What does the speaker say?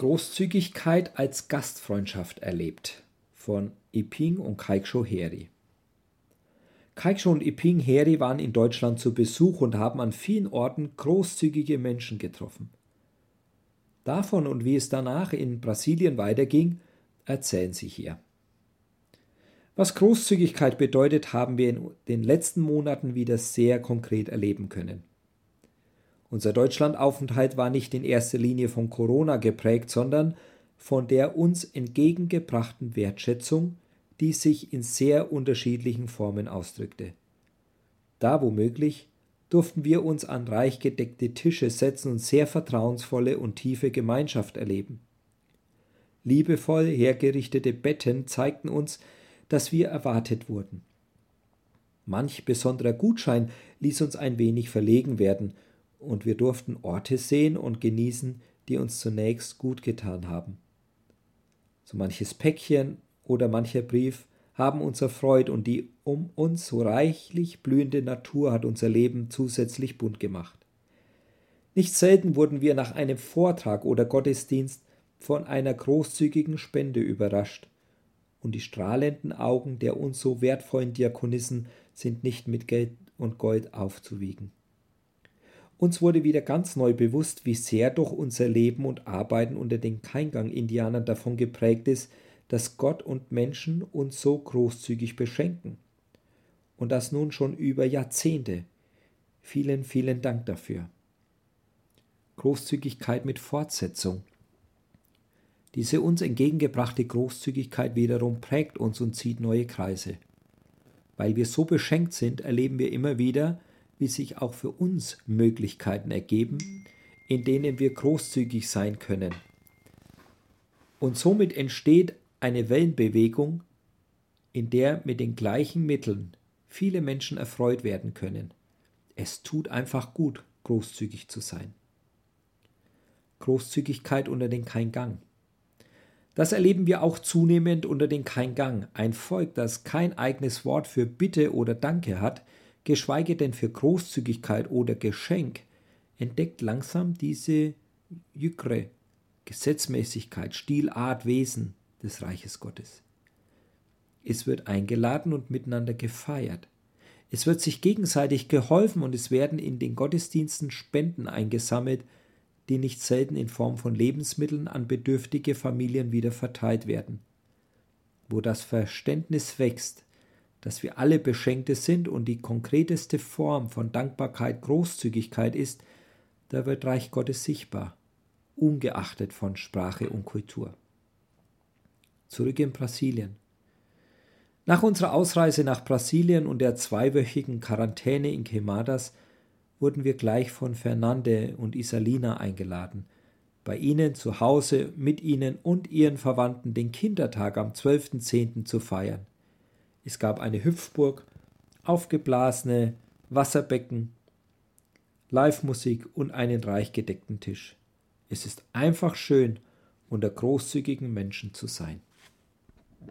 Großzügigkeit als Gastfreundschaft erlebt von Iping und Kaiksho Heri. Kaiksho und Iping Heri waren in Deutschland zu Besuch und haben an vielen Orten großzügige Menschen getroffen. Davon und wie es danach in Brasilien weiterging, erzählen sie hier. Was Großzügigkeit bedeutet, haben wir in den letzten Monaten wieder sehr konkret erleben können. Unser Deutschlandaufenthalt war nicht in erster Linie von Corona geprägt, sondern von der uns entgegengebrachten Wertschätzung, die sich in sehr unterschiedlichen Formen ausdrückte. Da womöglich durften wir uns an reich gedeckte Tische setzen und sehr vertrauensvolle und tiefe Gemeinschaft erleben. Liebevoll hergerichtete Betten zeigten uns, dass wir erwartet wurden. Manch besonderer Gutschein ließ uns ein wenig verlegen werden, und wir durften Orte sehen und genießen, die uns zunächst gut getan haben. So manches Päckchen oder mancher Brief haben uns erfreut und die um uns so reichlich blühende Natur hat unser Leben zusätzlich bunt gemacht. Nicht selten wurden wir nach einem Vortrag oder Gottesdienst von einer großzügigen Spende überrascht, und die strahlenden Augen der uns so wertvollen Diakonissen sind nicht mit Geld und Gold aufzuwiegen. Uns wurde wieder ganz neu bewusst, wie sehr doch unser Leben und Arbeiten unter den Keingang-Indianern davon geprägt ist, dass Gott und Menschen uns so großzügig beschenken. Und das nun schon über Jahrzehnte. Vielen, vielen Dank dafür. Großzügigkeit mit Fortsetzung. Diese uns entgegengebrachte Großzügigkeit wiederum prägt uns und zieht neue Kreise. Weil wir so beschenkt sind, erleben wir immer wieder, wie sich auch für uns Möglichkeiten ergeben, in denen wir großzügig sein können. Und somit entsteht eine Wellenbewegung, in der mit den gleichen Mitteln viele Menschen erfreut werden können. Es tut einfach gut, großzügig zu sein. Großzügigkeit unter den Kein-Gang. Das erleben wir auch zunehmend unter den Kein-Gang. Ein Volk, das kein eigenes Wort für Bitte oder Danke hat, geschweige denn für Großzügigkeit oder Geschenk, entdeckt langsam diese Jükre, Gesetzmäßigkeit, Stil, Art, Wesen des Reiches Gottes. Es wird eingeladen und miteinander gefeiert. Es wird sich gegenseitig geholfen und es werden in den Gottesdiensten Spenden eingesammelt, die nicht selten in Form von Lebensmitteln an bedürftige Familien wieder verteilt werden. Wo das Verständnis wächst, dass wir alle Beschenkte sind und die konkreteste Form von Dankbarkeit Großzügigkeit ist, da wird Reich Gottes sichtbar, ungeachtet von Sprache und Kultur. Zurück in Brasilien. Nach unserer Ausreise nach Brasilien und der zweiwöchigen Quarantäne in Quemadas wurden wir gleich von Fernande und Isalina eingeladen, bei ihnen zu Hause mit ihnen und ihren Verwandten den Kindertag am 12.10. zu feiern. Es gab eine Hüpfburg, aufgeblasene Wasserbecken, Live-Musik und einen reich gedeckten Tisch. Es ist einfach schön, unter großzügigen Menschen zu sein.